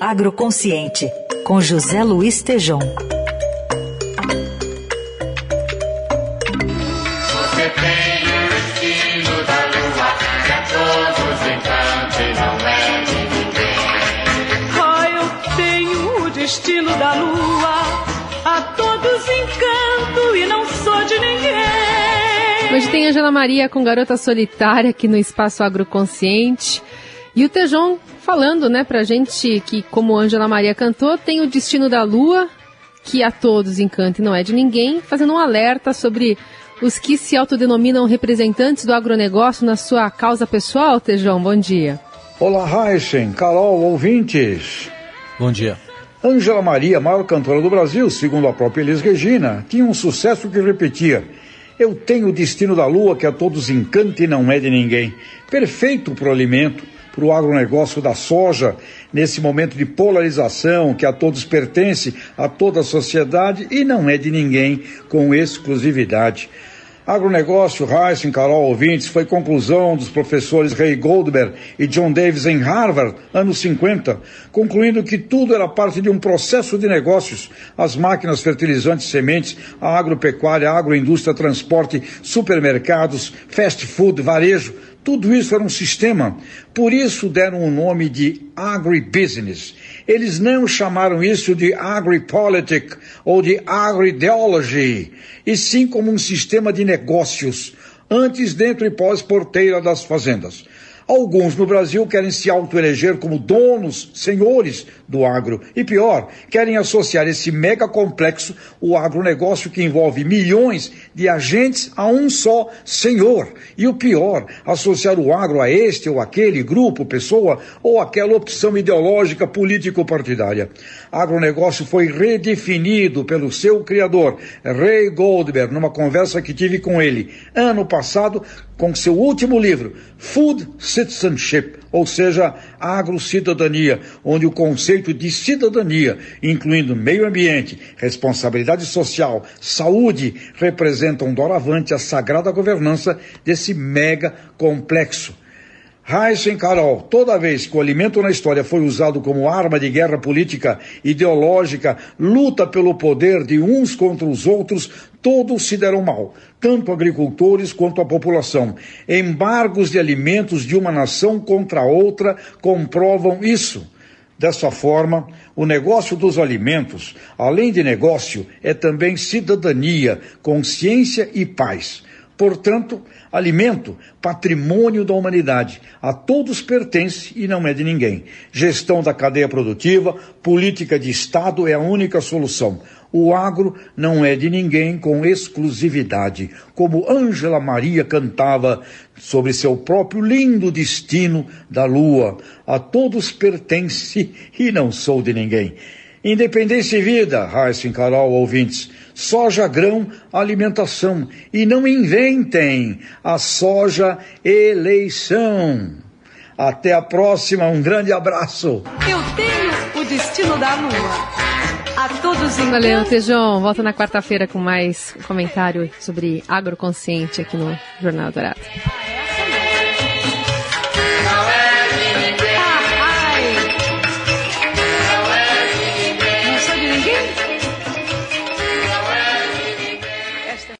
Agroconsciente, com José Luiz Tejom. Você tem o destino da lua, que a todos encanta e não é de ninguém. Ah, eu tenho o destino da lua, a todos encanto e não sou de ninguém. Hoje tem Angela Maria com Garota Solitária aqui no Espaço Agroconsciente. E o Tejon falando, né, pra gente que, como Angela Maria cantou, tem o destino da lua, que a todos encanta e não é de ninguém, fazendo um alerta sobre os que se autodenominam representantes do agronegócio na sua causa pessoal, Tejão. Bom dia. Olá, Heisen, Carol, ouvintes. Bom dia. Ângela Maria, maior cantora do Brasil, segundo a própria Elis Regina, tinha um sucesso que repetia: Eu tenho o destino da lua que a todos encanta e não é de ninguém. Perfeito para o alimento, para o agronegócio da soja, nesse momento de polarização que a todos pertence, a toda a sociedade e não é de ninguém com exclusividade. Agronegócio, Heisen, Carol ouvintes, foi conclusão dos professores Ray Goldberg e John Davis em Harvard, anos 50, concluindo que tudo era parte de um processo de negócios. As máquinas, fertilizantes, sementes, a agropecuária, a agroindústria, transporte, supermercados, fast food, varejo, tudo isso era um sistema. Por isso deram o nome de agribusiness. Eles não chamaram isso de agripolitic ou de agrideology, e sim como um sistema de negócios, antes, dentro e pós-porteira das fazendas. Alguns no Brasil querem se autoeleger como donos, senhores do agro. E pior, querem associar esse mega complexo, o agronegócio que envolve milhões de agentes, a um só senhor. E o pior, associar o agro a este ou aquele grupo, pessoa ou aquela opção ideológica político-partidária. Agronegócio foi redefinido pelo seu criador, Ray Goldberg, numa conversa que tive com ele ano passado, com seu último livro, Food Citizenship, ou seja, agro-cidadania, onde o conceito de cidadania, incluindo meio ambiente, responsabilidade social, saúde, representam doravante a sagrada governança desse mega complexo. Heisen Carol, toda vez que o alimento na história foi usado como arma de guerra política, ideológica, luta pelo poder de uns contra os outros, todos se deram mal, tanto agricultores quanto a população. Embargos de alimentos de uma nação contra outra comprovam isso. Dessa forma, o negócio dos alimentos, além de negócio, é também cidadania, consciência e paz. Portanto, alimento, patrimônio da humanidade, a todos pertence e não é de ninguém. Gestão da cadeia produtiva, política de Estado é a única solução. O agro não é de ninguém com exclusividade, como Ângela Maria cantava sobre seu próprio lindo destino da lua. A todos pertence e não sou de ninguém. Independência e vida, Heisen Carol, ouvintes. Soja, grão, alimentação. E não inventem a soja eleição. Até a próxima, um grande abraço. Eu tenho o destino da lua. A todos encanto. Valeu, Tejon. Volta na quarta-feira com mais comentário sobre agroconsciente aqui no Jornal Dourado.